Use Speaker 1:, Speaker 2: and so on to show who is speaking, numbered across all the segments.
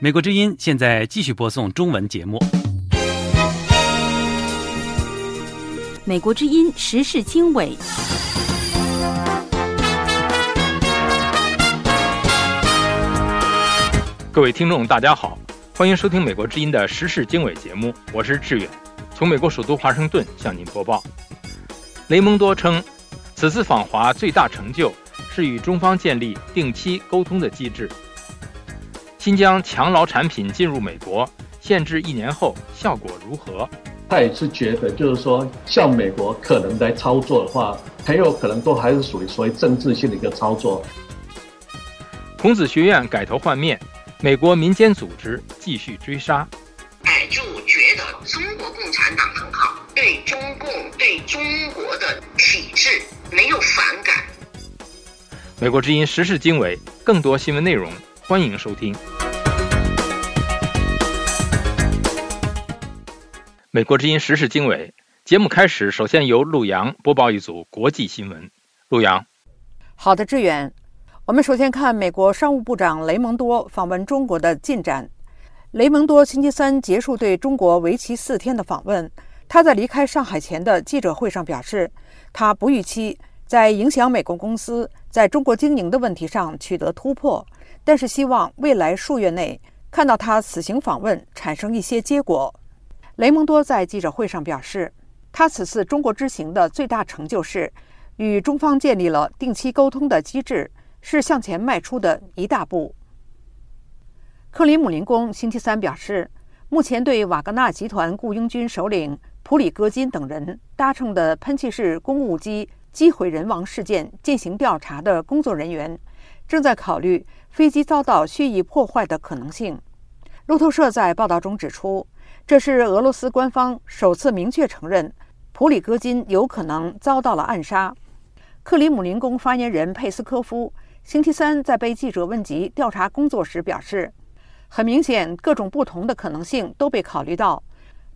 Speaker 1: 美国之音现在继续播送中文节目。
Speaker 2: 美国之音时事经纬。
Speaker 3: 各位听众，大家好，欢迎收听美国之音的时事经纬节目，我是志远，从美国首都华盛顿向您播报。雷蒙多称，此次访华最大成就是与中方建立定期沟通的机制。新疆强劳产品进入美国，限制一年后效果如何？
Speaker 4: 他也是觉得，就是说，像美国可能来操作的话，很有可能都还是属于所谓政治性的一个操作。
Speaker 3: 孔子学院改头换面。美国民间组织继续追杀，
Speaker 5: 哎，就觉得中国共产党很好，对中共、对中国的体制没有反感。
Speaker 3: 美国之音时事经纬，更多新闻内容，欢迎收听。美国之音时事经纬节目开始，首先由陆阳播报一组国际新闻。陆阳，
Speaker 6: 好的，志远。我们首先看美国商务部长雷蒙多访问中国的进展。雷蒙多星期三结束对中国为期四天的访问。他在离开上海前的记者会上表示，他不预期在影响美国公司在中国经营的问题上取得突破，但是希望未来数月内看到他此行访问产生一些结果。雷蒙多在记者会上表示，他此次中国之行的最大成就是与中方建立了定期沟通的机制。是向前迈出的一大步。克里姆林宫星期三表示，目前对瓦格纳集团雇佣军首领普里戈金等人搭乘的喷气式公务机机毁人亡事件进行调查的工作人员，正在考虑飞机遭到蓄意破坏的可能性。路透社在报道中指出，这是俄罗斯官方首次明确承认普里戈金有可能遭到了暗杀。克里姆林宫发言人佩斯科夫。星期三在被记者问及调查工作时表示，很明显，各种不同的可能性都被考虑到，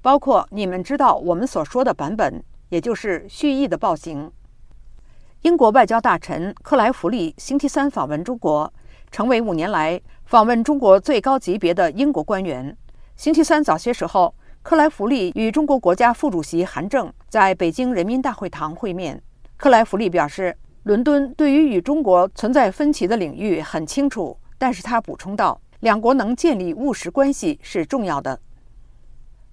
Speaker 6: 包括你们知道我们所说的版本，也就是蓄意的暴行。英国外交大臣克莱弗利星期三访问中国，成为五年来访问中国最高级别的英国官员。星期三早些时候，克莱弗利与中国国家副主席韩正在北京人民大会堂会面。克莱弗利表示。伦敦对于与中国存在分歧的领域很清楚，但是他补充道，两国能建立务实关系是重要的。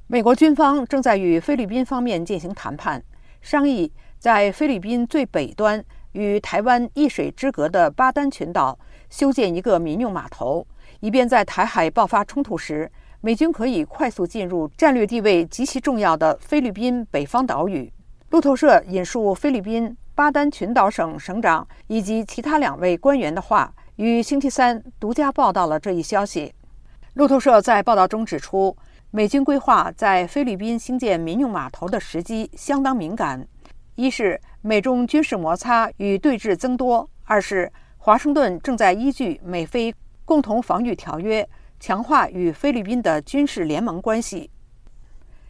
Speaker 6: 美国军方正在与菲律宾方面进行谈判，商议在菲律宾最北端与台湾一水之隔的巴丹群岛修建一个民用码头，以便在台海爆发冲突时，美军可以快速进入战略地位极其重要的菲律宾北方岛屿。路透社引述菲律宾。巴丹群岛省省长以及其他两位官员的话，于星期三独家报道了这一消息。路透社在报道中指出，美军规划在菲律宾兴建民用码头的时机相当敏感：一是美中军事摩擦与对峙增多；二是华盛顿正在依据美菲共同防御条约强化与菲律宾的军事联盟关系。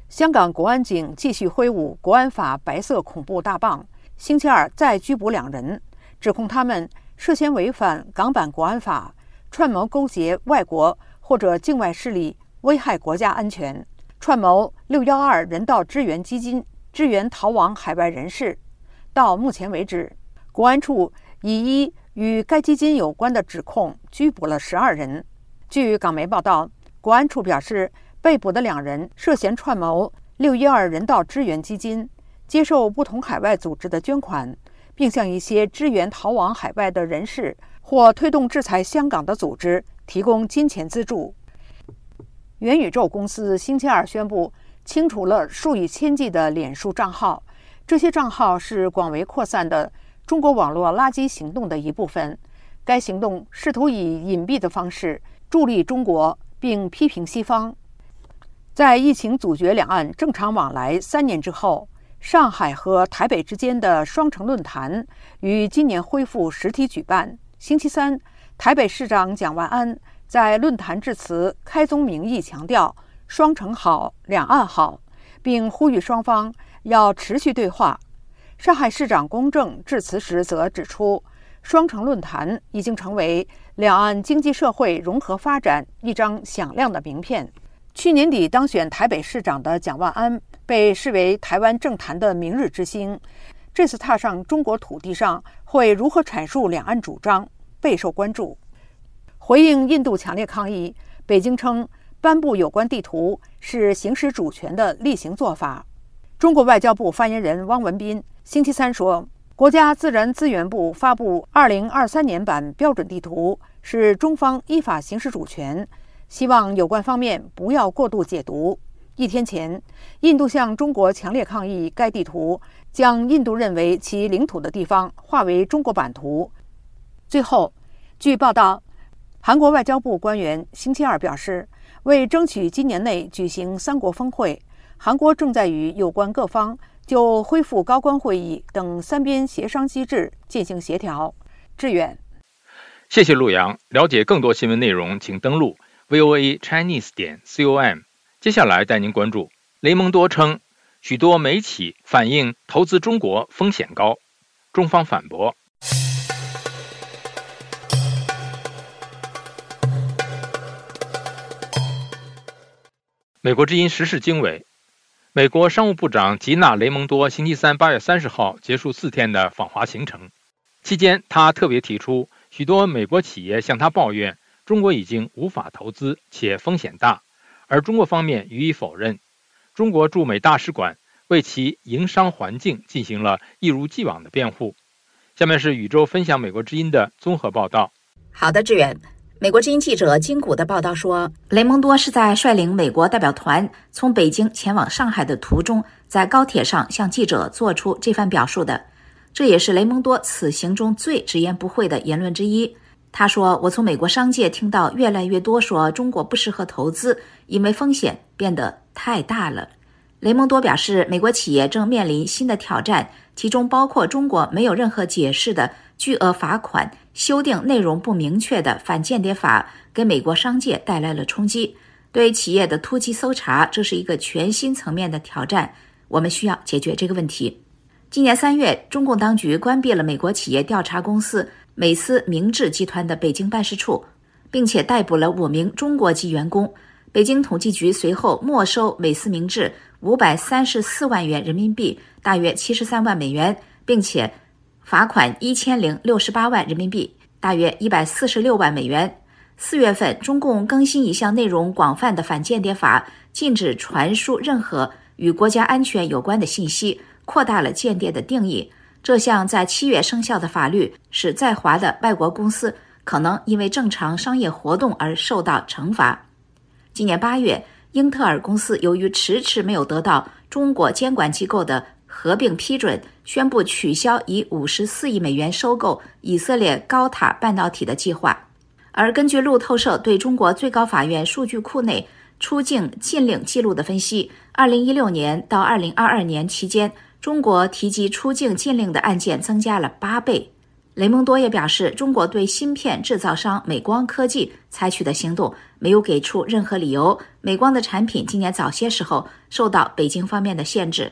Speaker 6: 香港国安警继续挥舞国安法白色恐怖大棒。星期二再拘捕两人，指控他们涉嫌违反港版国安法，串谋勾结外国或者境外势力，危害国家安全，串谋“六幺二”人道支援基金支援逃亡海外人士。到目前为止，国安处以一与该基金有关的指控拘捕了十二人。据港媒报道，国安处表示，被捕的两人涉嫌串谋“六一二”人道支援基金。接受不同海外组织的捐款，并向一些支援逃亡海外的人士或推动制裁香港的组织提供金钱资助。元宇宙公司星期二宣布清除了数以千计的脸书账号，这些账号是广为扩散的中国网络垃圾行动的一部分。该行动试图以隐蔽的方式助力中国，并批评西方。在疫情阻绝两岸正常往来三年之后。上海和台北之间的双城论坛于今年恢复实体举办。星期三，台北市长蒋万安在论坛致辞，开宗明义强调“双城好，两岸好”，并呼吁双方要持续对话。上海市长龚正致辞时则指出，“双城论坛已经成为两岸经济社会融合发展一张响亮的名片。去年底当选台北市长的蒋万安被视为台湾政坛的明日之星，这次踏上中国土地上会如何阐述两岸主张，备受关注。回应印度强烈抗议，北京称颁布有关地图是行使主权的例行做法。中国外交部发言人汪文斌星期三说，国家自然资源部发布2023年版标准地图是中方依法行使主权。希望有关方面不要过度解读。一天前，印度向中国强烈抗议该地图将印度认为其领土的地方划为中国版图。最后，据报道，韩国外交部官员星期二表示，为争取今年内举行三国峰会，韩国正在与有关各方就恢复高官会议等三边协商机制进行协调。志远，
Speaker 3: 谢谢陆阳。了解更多新闻内容，请登录。VOA Chinese 点 com，接下来带您关注雷蒙多称，许多美企反映投资中国风险高，中方反驳。美国之音时事经纬，美国商务部长吉娜雷蒙多星期三八月三十号结束四天的访华行程，期间他特别提出，许多美国企业向他抱怨。中国已经无法投资且风险大，而中国方面予以否认。中国驻美大使馆为其营商环境进行了一如既往的辩护。下面是宇宙分享美国之音的综合报道。
Speaker 7: 好的，志远。美国之音记者金谷的报道说，雷蒙多是在率领美国代表团从北京前往上海的途中，在高铁上向记者做出这番表述的。这也是雷蒙多此行中最直言不讳的言论之一。他说：“我从美国商界听到越来越多说中国不适合投资，因为风险变得太大了。”雷蒙多表示，美国企业正面临新的挑战，其中包括中国没有任何解释的巨额罚款、修订内容不明确的反间谍法，给美国商界带来了冲击。对企业的突击搜查，这是一个全新层面的挑战。我们需要解决这个问题。今年三月，中共当局关闭了美国企业调查公司。美思明治集团的北京办事处，并且逮捕了五名中国籍员工。北京统计局随后没收美思明治五百三十四万元人民币，大约七十三万美元，并且罚款一千零六十八万人民币，大约一百四十六万美元。四月份，中共更新一项内容广泛的反间谍法，禁止传输任何与国家安全有关的信息，扩大了间谍的定义。这项在七月生效的法律，使在华的外国公司可能因为正常商业活动而受到惩罚。今年八月，英特尔公司由于迟迟没有得到中国监管机构的合并批准，宣布取消以五十四亿美元收购以色列高塔半导体的计划。而根据路透社对中国最高法院数据库内出境禁令记录的分析，二零一六年到二零二二年期间。中国提及出境禁令的案件增加了八倍。雷蒙多也表示，中国对芯片制造商美光科技采取的行动没有给出任何理由。美光的产品今年早些时候受到北京方面的限制。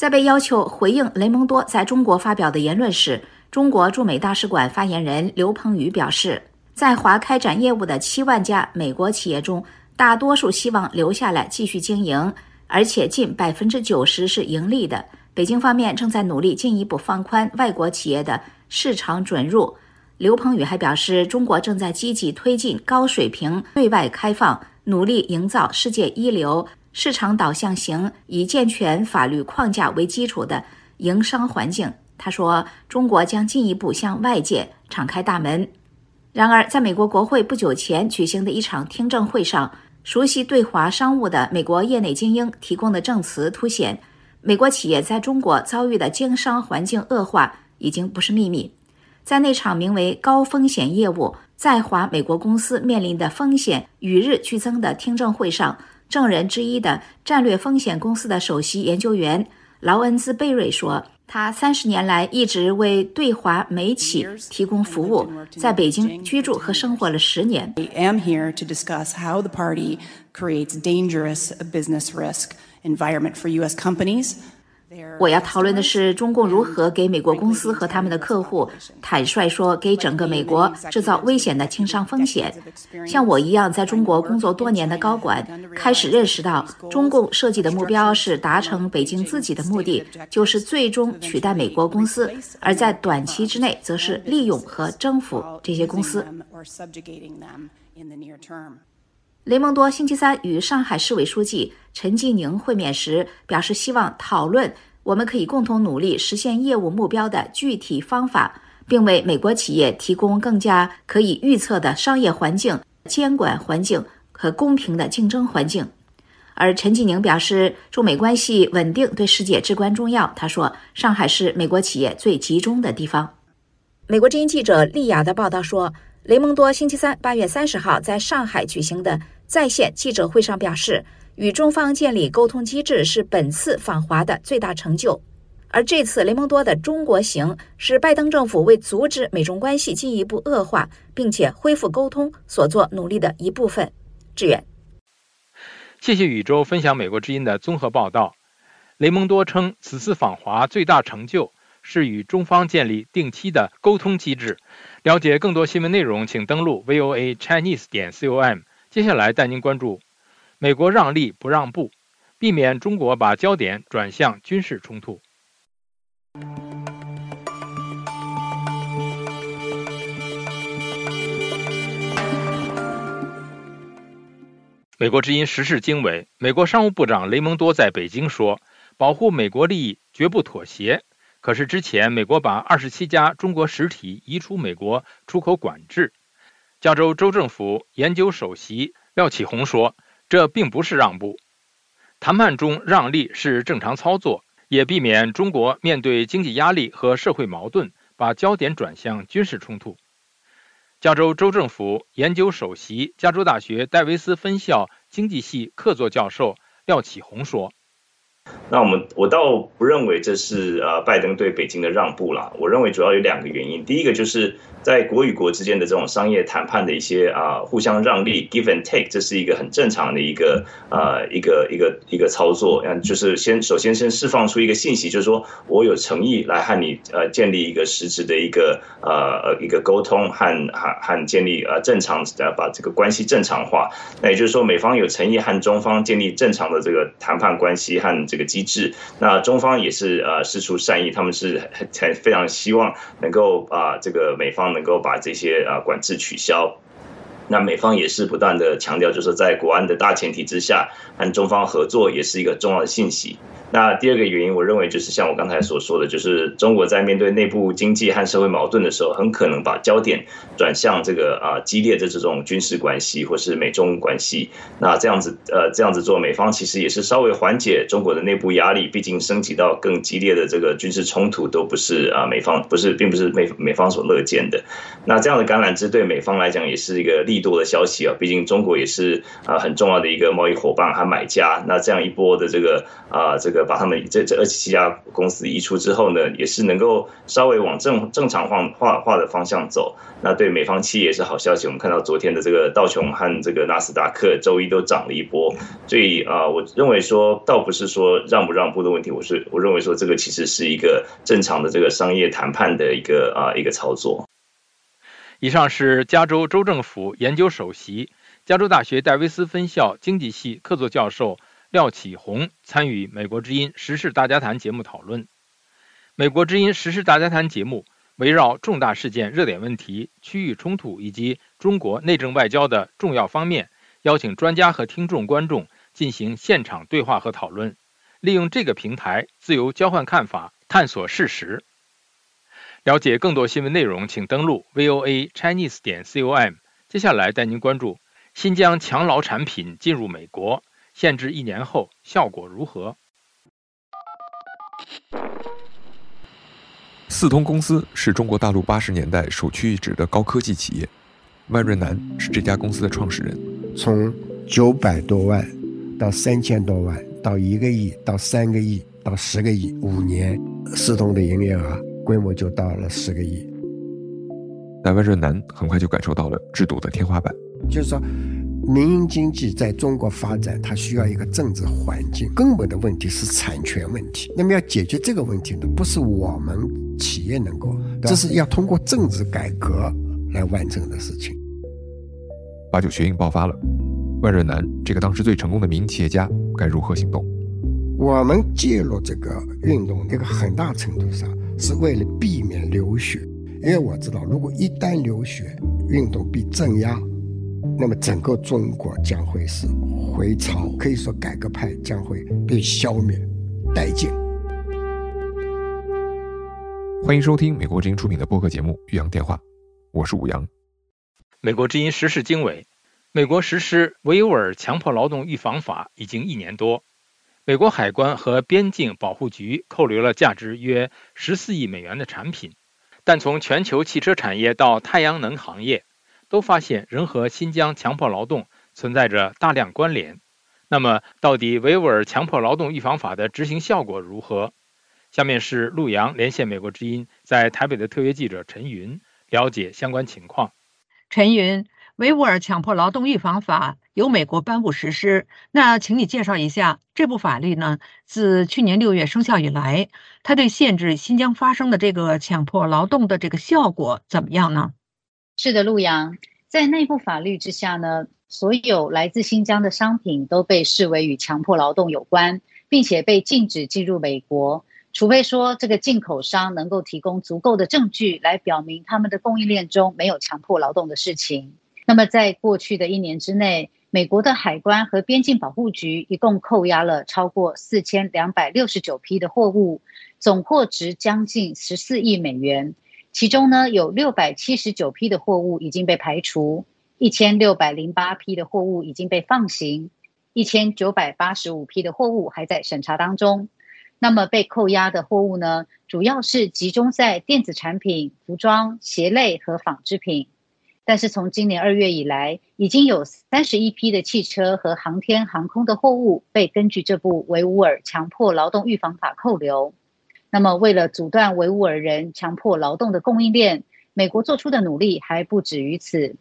Speaker 7: 在被要求回应雷蒙多在中国发表的言论时，中国驻美大使馆发言人刘鹏宇表示，在华开展业务的七万家美国企业中，大多数希望留下来继续经营。而且近百分之九十是盈利的。北京方面正在努力进一步放宽外国企业的市场准入。刘鹏宇还表示，中国正在积极推进高水平对外开放，努力营造世界一流、市场导向型、以健全法律框架为基础的营商环境。他说，中国将进一步向外界敞开大门。然而，在美国国会不久前举行的一场听证会上。熟悉对华商务的美国业内精英提供的证词凸显，美国企业在中国遭遇的经商环境恶化已经不是秘密。在那场名为“高风险业务在华美国公司面临的风险与日俱增”的听证会上，证人之一的战略风险公司的首席研究员劳恩斯·贝瑞说。他三十年来一直为对华美企提供服务，在北京居住和生活了十年。
Speaker 8: I am here to discuss how the party creates dangerous business risk environment for U.S. companies.
Speaker 7: 我要讨论的是中共如何给美国公司和他们的客户坦率说给整个美国制造危险的轻伤风险。像我一样在中国工作多年的高管开始认识到，中共设计的目标是达成北京自己的目的，就是最终取代美国公司，而在短期之内则是利用和征服这些公司。雷蒙多星期三与上海市委书记陈吉宁会面时表示，希望讨论我们可以共同努力实现业务目标的具体方法，并为美国企业提供更加可以预测的商业环境、监管环境和公平的竞争环境。而陈吉宁表示，中美关系稳定对世界至关重要。他说：“上海是美国企业最集中的地方。”美国之音记者丽雅的报道说。雷蒙多星期三八月三十号在上海举行的在线记者会上表示，与中方建立沟通机制是本次访华的最大成就。而这次雷蒙多的中国行是拜登政府为阻止美中关系进一步恶化，并且恢复沟通所做努力的一部分。志远，
Speaker 3: 谢谢宇宙分享美国之音的综合报道。雷蒙多称，此次访华最大成就是与中方建立定期的沟通机制。了解更多新闻内容，请登录 VOA Chinese 点 com。接下来带您关注：美国让利不让步，避免中国把焦点转向军事冲突。美国之音时事经纬，美国商务部长雷蒙多在北京说：“保护美国利益，绝不妥协。”可是之前，美国把二十七家中国实体移出美国出口管制。加州州政府研究首席廖启宏说：“这并不是让步，谈判中让利是正常操作，也避免中国面对经济压力和社会矛盾，把焦点转向军事冲突。”加州州政府研究首席、加州大学戴维斯分校经济系客座教授廖启宏说。
Speaker 9: 那我们我倒不认为这是呃拜登对北京的让步了。我认为主要有两个原因，第一个就是在国与国之间的这种商业谈判的一些啊互相让利 give and take，这是一个很正常的一个呃一个一个一个操作。嗯，就是先首先先释放出一个信息，就是说我有诚意来和你呃建立一个实质的一个呃一个沟通和和和建立呃正常呃把这个关系正常化。那也就是说美方有诚意和中方建立正常的这个谈判关系和这个机制，那中方也是呃施出善意，他们是很非常希望能够把这个美方能够把这些啊管制取消。那美方也是不断的强调，就是在国安的大前提之下，和中方合作也是一个重要的信息。那第二个原因，我认为就是像我刚才所说的，就是中国在面对内部经济和社会矛盾的时候，很可能把焦点转向这个啊激烈的这种军事关系或是美中关系。那这样子呃这样子做，美方其实也是稍微缓解中国的内部压力。毕竟升级到更激烈的这个军事冲突，都不是啊美方不是并不是美美方所乐见的。那这样的橄榄枝对美方来讲也是一个利多的消息啊。毕竟中国也是啊很重要的一个贸易伙伴和买家。那这样一波的这个啊这个。把他们这这二十七家公司移出之后呢，也是能够稍微往正正常化化化的方向走。那对美方企业也是好消息。我们看到昨天的这个道琼和这个纳斯达克周一都涨了一波。所以啊，我认为说倒不是说让不让步的问题，我是我认为说这个其实是一个正常的这个商业谈判的一个啊一个操作。
Speaker 3: 以上是加州州政府研究首席、加州大学戴维斯分校经济系客座教授。廖启宏参与《美国之音时事大家谈》节目讨论。《美国之音时事大家谈》节目围绕重大事件、热点问题、区域冲突以及中国内政外交的重要方面，邀请专家和听众观众进行现场对话和讨论，利用这个平台自由交换看法、探索事实。了解更多新闻内容，请登录 VOA Chinese 点 com。接下来带您关注新疆强劳产品进入美国。限制一年后效果如何？
Speaker 10: 四通公司是中国大陆八十年代首屈一指的高科技企业，万润南是这家公司的创始人。
Speaker 11: 从九百多万到三千多万，到一个亿，到三个亿，到十个亿，五年，四通的营业额规模就到了十个亿。
Speaker 10: 但万润南很快就感受到了制度的天花板，
Speaker 11: 就是说。民营经济在中国发展，它需要一个政治环境。根本的问题是产权问题。那么要解决这个问题呢，不是我们企业能够，这是要通过政治改革来完成的事情。
Speaker 10: 八九学运爆发了，万润南这个当时最成功的民营企业家该如何行动？
Speaker 11: 我们介入这个运动，一个很大程度上是为了避免流血，因为我知道，如果一旦流血，运动被镇压。那么整个中国将会是回潮，可以说改革派将会被消灭殆尽。
Speaker 10: 欢迎收听美国之音出品的播客节目《岳阳电话》，我是武阳。
Speaker 3: 美国之音时事经纬：美国实施维吾尔强迫劳动预防法已经一年多，美国海关和边境保护局扣留了价值约十四亿美元的产品，但从全球汽车产业到太阳能行业。都发现仍和新疆强迫劳动存在着大量关联。那么，到底维吾尔强迫劳动预防法的执行效果如何？下面是陆阳连线美国之音在台北的特约记者陈云，了解相关情况。
Speaker 6: 陈云，维吾尔强迫劳动预防法由美国颁布实施，那请你介绍一下这部法律呢？自去年六月生效以来，它对限制新疆发生的这个强迫劳动的这个效果怎么样呢？
Speaker 12: 是的，陆阳，在内部法律之下呢，所有来自新疆的商品都被视为与强迫劳动有关，并且被禁止进入美国，除非说这个进口商能够提供足够的证据来表明他们的供应链中没有强迫劳动的事情。那么，在过去的一年之内，美国的海关和边境保护局一共扣押了超过四千两百六十九批的货物，总货值将近十四亿美元。其中呢，有六百七十九批的货物已经被排除，一千六百零八批的货物已经被放行，一千九百八十五批的货物还在审查当中。那么被扣押的货物呢，主要是集中在电子产品、服装、鞋类和纺织品。但是从今年二月以来，已经有三十一批的汽车和航天航空的货物被根据这部维吾尔强迫劳动预防法扣留。那么，为了阻断维吾尔人强迫劳动的供应链，美国做出的努力还不止于此。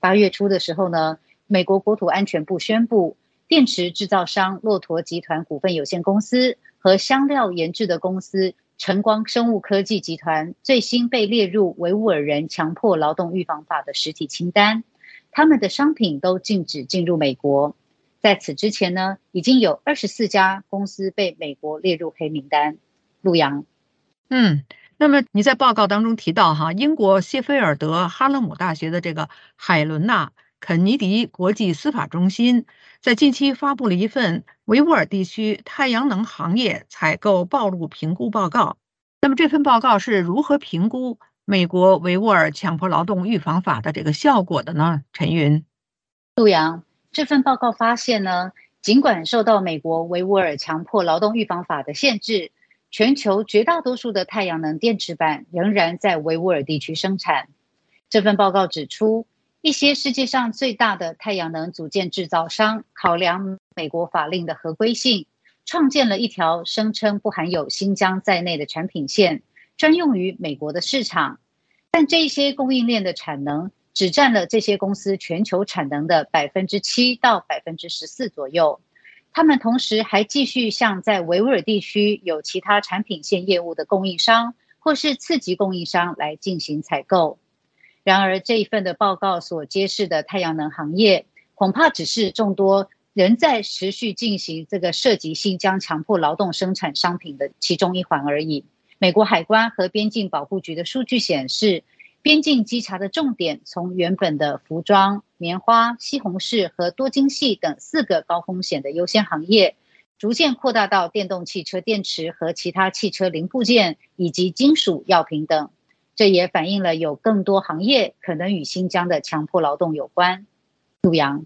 Speaker 12: 八月初的时候呢，美国国土安全部宣布，电池制造商骆驼集团股份有限公司和香料研制的公司晨光生物科技集团最新被列入维吾尔人强迫劳动预防法的实体清单，他们的商品都禁止进入美国。在此之前呢，已经有二十四家公司被美国列入黑名单。陆洋，
Speaker 6: 嗯，那么你在报告当中提到哈，英国谢菲尔德哈勒姆大学的这个海伦娜肯尼迪国际司法中心在近期发布了一份维吾尔地区太阳能行业采购暴露评估报告。那么这份报告是如何评估美国维吾尔强迫劳动预防法的这个效果的呢？陈云，
Speaker 12: 陆洋，这份报告发现呢，尽管受到美国维吾尔强迫劳动预防法的限制。全球绝大多数的太阳能电池板仍然在维吾尔地区生产。这份报告指出，一些世界上最大的太阳能组件制造商考量美国法令的合规性，创建了一条声称不含有新疆在内的产品线，专用于美国的市场。但这些供应链的产能只占了这些公司全球产能的百分之七到百分之十四左右。他们同时还继续向在维吾尔地区有其他产品线业务的供应商或是次级供应商来进行采购。然而，这一份的报告所揭示的太阳能行业，恐怕只是众多仍在持续进行这个涉及新疆强迫劳动生产商品的其中一环而已。美国海关和边境保护局的数据显示。边境稽查的重点从原本的服装、棉花、西红柿和多晶系等四个高风险的优先行业，逐渐扩大到电动汽车电池和其他汽车零部件以及金属药品等。这也反映了有更多行业可能与新疆的强迫劳动有关。陆阳，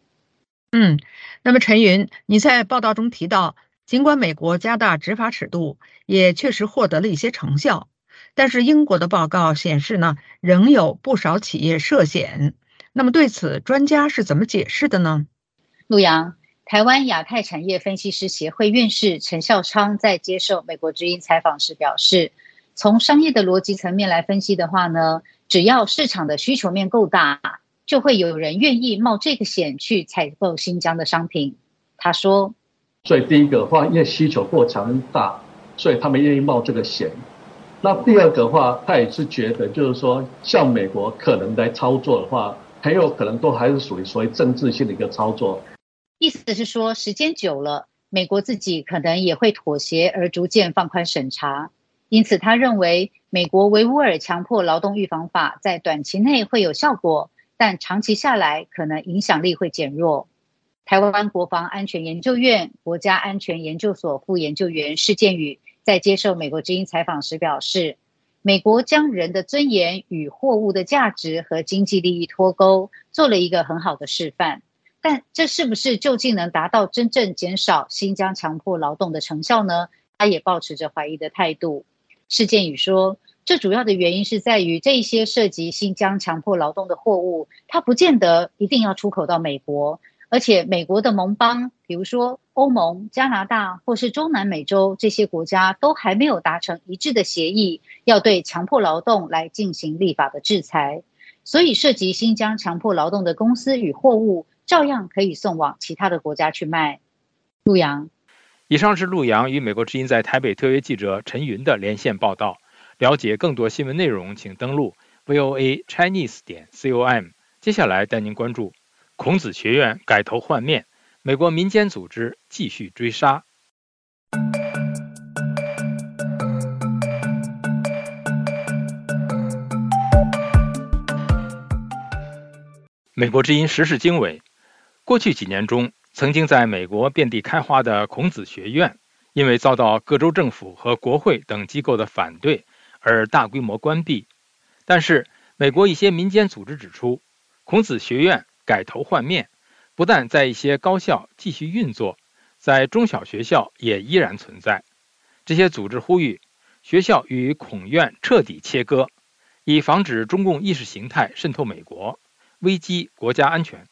Speaker 6: 嗯，那么陈云，你在报道中提到，尽管美国加大执法尺度，也确实获得了一些成效。但是英国的报告显示呢，仍有不少企业涉险。那么对此，专家是怎么解释的呢？
Speaker 12: 陆阳，台湾亚太产业分析师协会院士陈孝昌在接受美国之音采访时表示，从商业的逻辑层面来分析的话呢，只要市场的需求面够大，就会有人愿意冒这个险去采购新疆的商品。他说：“
Speaker 4: 所以第一个话，因为需求过强大，所以他们愿意冒这个险。那第二个话，他也是觉得，就是说，像美国可能来操作的话，很有可能都还是属于所谓政治性的一个操作。
Speaker 12: 意思是说，时间久了，美国自己可能也会妥协，而逐渐放宽审查。因此，他认为美国维吾尔强迫劳动预防法在短期内会有效果，但长期下来可能影响力会减弱。台湾国防安全研究院国家安全研究所副研究员施建宇在接受美国之音采访时表示：“美国将人的尊严与货物的价值和经济利益脱钩，做了一个很好的示范。但这是不是究竟能达到真正减少新疆强迫劳动的成效呢？他也保持着怀疑的态度。”施建宇说：“这主要的原因是在于这些涉及新疆强迫劳动的货物，它不见得一定要出口到美国。”而且，美国的盟邦，比如说欧盟、加拿大或是中南美洲这些国家，都还没有达成一致的协议，要对强迫劳动来进行立法的制裁。所以，涉及新疆强迫劳动的公司与货物，照样可以送往其他的国家去卖。陆阳，
Speaker 3: 以上是陆阳与美国之音在台北特约记者陈云的连线报道。了解更多新闻内容，请登录 voa chinese 点 com。接下来带您关注。孔子学院改头换面，美国民间组织继续追杀。美国之音时事经纬：过去几年中，曾经在美国遍地开花的孔子学院，因为遭到各州政府和国会等机构的反对而大规模关闭。但是，美国一些民间组织指出，孔子学院。改头换面，不但在一些高校继续运作，在中小学校也依然存在。这些组织呼吁学校与孔院彻底切割，以防止中共意识形态渗透美国，危机国家安全。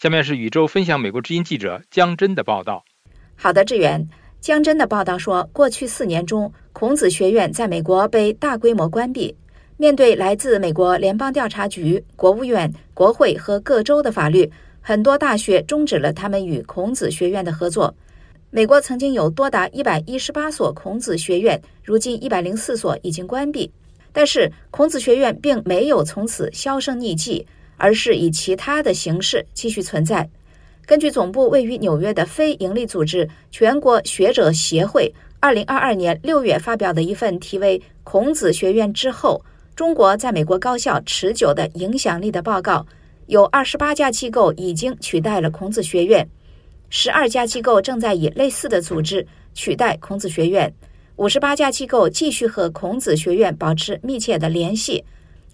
Speaker 3: 下面是宇宙分享美国之音记者江真的报道。
Speaker 7: 好的，志远。江真的报道说，过去四年中，孔子学院在美国被大规模关闭。面对来自美国联邦调查局、国务院、国会和各州的法律，很多大学终止了他们与孔子学院的合作。美国曾经有多达一百一十八所孔子学院，如今一百零四所已经关闭。但是，孔子学院并没有从此销声匿迹，而是以其他的形式继续存在。根据总部位于纽约的非营利组织全国学者协会二零二二年六月发表的一份题为《孔子学院之后》。中国在美国高校持久的影响力的报告，有二十八家机构已经取代了孔子学院，十二家机构正在以类似的组织取代孔子学院，五十八家机构继续和孔子学院保持密切的联系，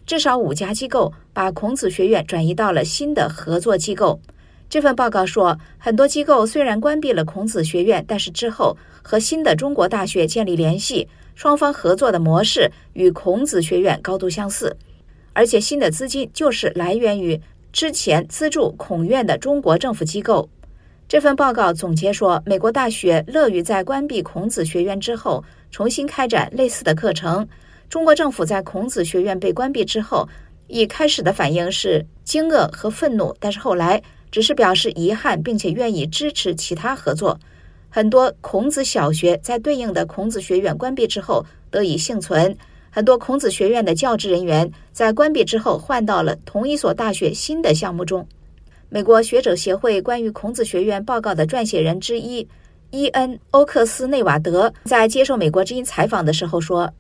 Speaker 7: 至少五家机构把孔子学院转移到了新的合作机构。这份报告说，很多机构虽然关闭了孔子学院，但是之后和新的中国大学建立联系。双方合作的模式与孔子学院高度相似，而且新的资金就是来源于之前资助孔院的中国政府机构。这份报告总结说，美国大学乐于在关闭孔子学院之后重新开展类似的课程。中国政府在孔子学院被关闭之后，一开始的反应是惊愕和愤怒，但是后来只是表示遗憾，并且愿意支持其他合作。很多孔子小学在对应的孔子学院关闭之后得以幸存。很多孔子学院的教职人员在关闭之后换到了同一所大学新的项目中。美国学者协会关于孔子学院报告的撰写人之一伊恩·欧克斯内瓦德在接受美国之音采访的时候说。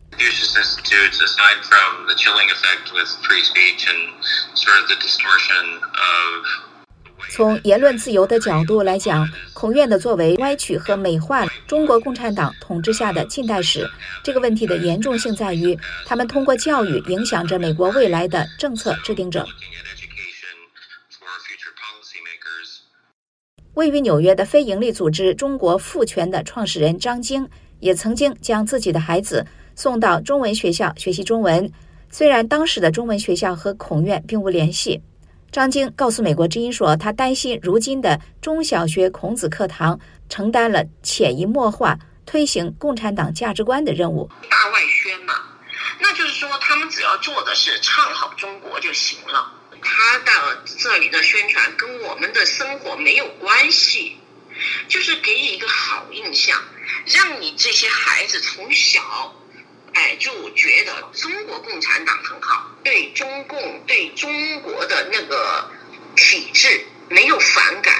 Speaker 7: 从言论自由的角度来讲，孔院的作为歪曲和美化中国共产党统治下的近代史。这个问题的严重性在于，他们通过教育影响着美国未来的政策制定者。位于纽约的非营利组织“中国赋权”的创始人张晶也曾经将自己的孩子送到中文学校学习中文，虽然当时的中文学校和孔院并无联系。张晶告诉美国之音说：“他担心如今的中小学孔子课堂承担了潜移默化推行共产党价值观的任务。
Speaker 5: 大外宣嘛，那就是说他们只要做的是唱好中国就行了。他的这里的宣传跟我们的生活没有关系，就是给你一个好印象，让你这些孩子从小，哎，就觉得中国共产党很好，对中共、对中国的那个体制没有反感。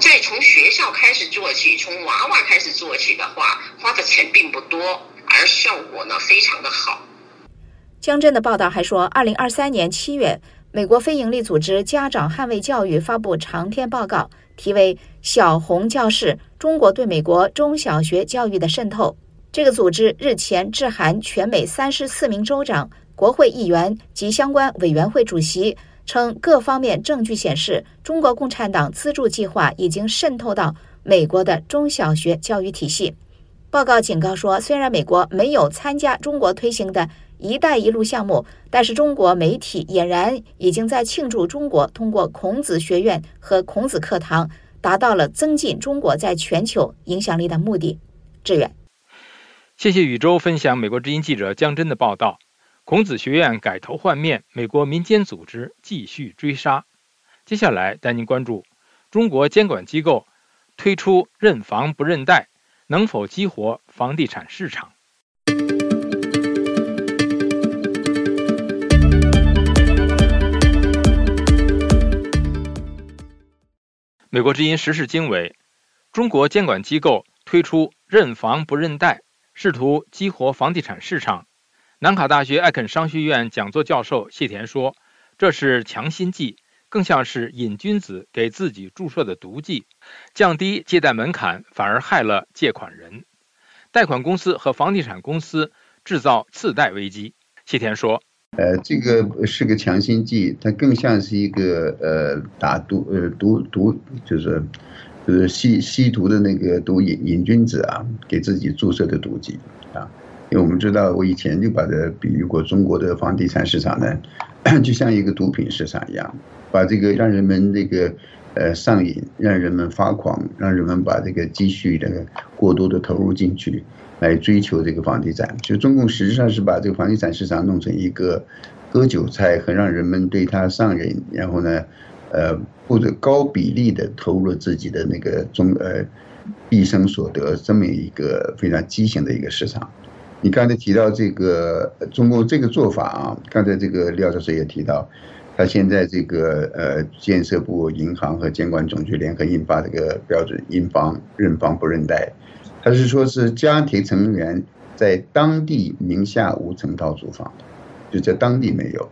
Speaker 5: 再从学校开始做起，从娃娃开始做起的话，花的钱并不多，而效果呢非常的好。
Speaker 7: 江真的报道还说，二零二三年七月，美国非营利组织家长捍卫教育发布长篇报告，题为《小红教室：中国对美国中小学教育的渗透》。这个组织日前致函全美三十四名州长、国会议员及相关委员会主席。称各方面证据显示，中国共产党资助计划已经渗透到美国的中小学教育体系。报告警告说，虽然美国没有参加中国推行的一带一路项目，但是中国媒体俨然已经在庆祝中国通过孔子学院和孔子课堂达到了增进中国在全球影响力的目的。志远，
Speaker 3: 谢谢宇宙分享美国之音记者江真的报道。孔子学院改头换面，美国民间组织继续追杀。接下来带您关注中国监管机构推出认房不认贷，能否激活房地产市场？美国之音时事经纬：中国监管机构推出认房不认贷，试图激活房地产市场。南卡大学艾肯商学院讲座教授谢田说：“这是强心剂，更像是瘾君子给自己注射的毒剂。降低借贷门槛，反而害了借款人。贷款公司和房地产公司制造次贷危机。”谢田说：“
Speaker 13: 呃，这个是个强心剂，它更像是一个呃打毒呃毒毒，就是就是吸吸毒的那个毒瘾瘾君子啊，给自己注射的毒剂啊。”因为我们知道，我以前就把它比喻过，中国的房地产市场呢，就像一个毒品市场一样，把这个让人们这个呃上瘾，让人们发狂，让人们把这个积蓄这个过多的投入进去，来追求这个房地产。就中共实际上是把这个房地产市场弄成一个割韭菜和让人们对它上瘾，然后呢，呃，或者高比例的投入自己的那个中呃毕生所得这么一个非常畸形的一个市场。你刚才提到这个中共这个做法啊，刚才这个廖教授也提到，他现在这个呃建设部、银行和监管总局联合印发这个标准，印房认房不认贷，他是说是家庭成员在当地名下无成套住房，就在当地没有。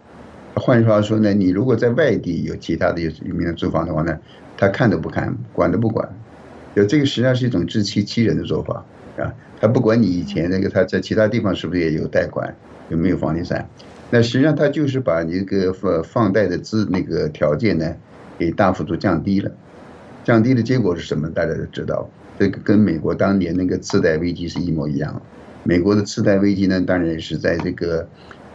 Speaker 13: 换句话说呢，你如果在外地有其他的有有名的住房的话呢，他看都不看，管都不管，就这个实际上是一种自欺欺人的做法。啊，他不管你以前那个他在其他地方是不是也有贷款，有没有房地产，那实际上他就是把你这个放放贷的资那个条件呢，给大幅度降低了，降低的结果是什么？大家都知道，这个跟美国当年那个次贷危机是一模一样。美国的次贷危机呢，当然是在这个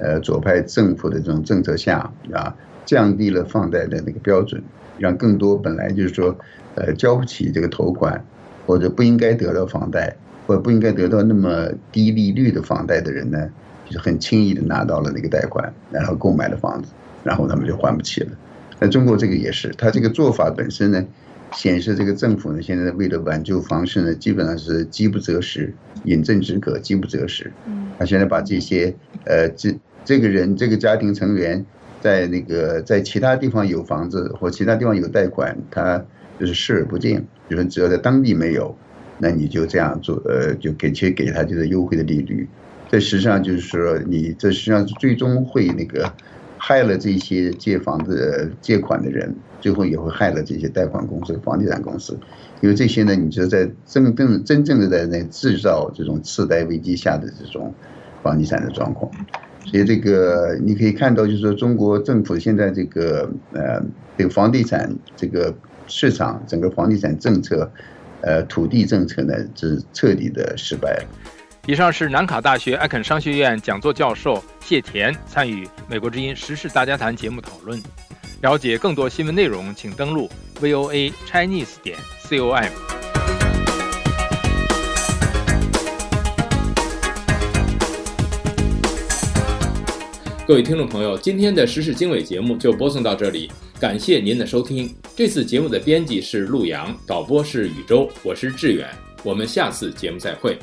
Speaker 13: 呃左派政府的这种政策下啊，降低了放贷的那个标准，让更多本来就是说呃交不起这个头款或者不应该得到房贷。或者不应该得到那么低利率的房贷的人呢，就是很轻易的拿到了那个贷款，然后购买了房子，然后他们就还不起了。那中国这个也是，他这个做法本身呢，显示这个政府呢，现在为了挽救房市呢，基本上是饥不择食，饮鸩止渴，饥不择食。他现在把这些呃，这这个人这个家庭成员在那个在其他地方有房子或其他地方有贷款，他就是视而不见，比如说只要在当地没有。那你就这样做，呃，就给去给他就是优惠的利率，这实际上就是说，你这实际上最终会那个害了这些借房子借款的人，最后也会害了这些贷款公司、房地产公司，因为这些呢，你就在真正真正的在那制造这种次贷危机下的这种房地产的状况，所以这个你可以看到，就是说中国政府现在这个呃这个房地产这个市场整个房地产政策。呃，土地政策呢是彻底的失败了。
Speaker 3: 以上是南卡大学艾肯商学院讲座教授谢田参与《美国之音时事大家谈》节目讨论。了解更多新闻内容，请登录 voa chinese 点 com。
Speaker 14: 各位听众朋友，今天的时事经纬节目就播送到这里，感谢您的收听。这次节目的编辑是陆阳，导播是宇宙，我是志远，我们下次节目再会。